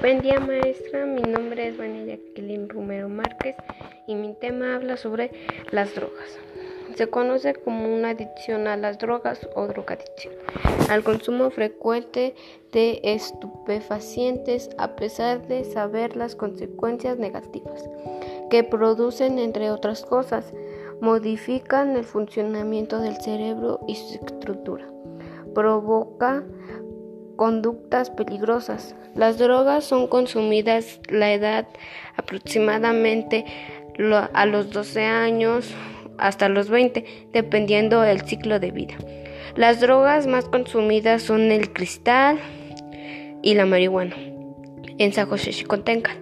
Buen día maestra, mi nombre es Vanilla Jacqueline Romero Márquez y mi tema habla sobre las drogas. Se conoce como una adicción a las drogas o drogadicción, al consumo frecuente de estupefacientes a pesar de saber las consecuencias negativas que producen, entre otras cosas, modifican el funcionamiento del cerebro y su estructura, provoca conductas peligrosas. Las drogas son consumidas la edad aproximadamente a los 12 años hasta los 20, dependiendo del ciclo de vida. Las drogas más consumidas son el cristal y la marihuana. En Sajoshikontenka.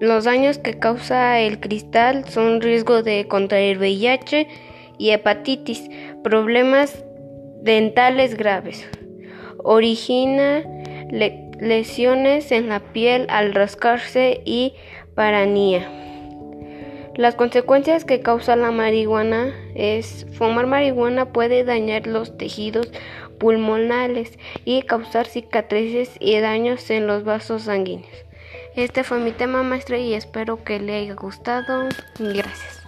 Los daños que causa el cristal son riesgo de contraer VIH y hepatitis, problemas dentales graves. Origina lesiones en la piel al rascarse y paranía. Las consecuencias que causa la marihuana es fumar marihuana puede dañar los tejidos pulmonales y causar cicatrices y daños en los vasos sanguíneos. Este fue mi tema maestro y espero que le haya gustado. Gracias.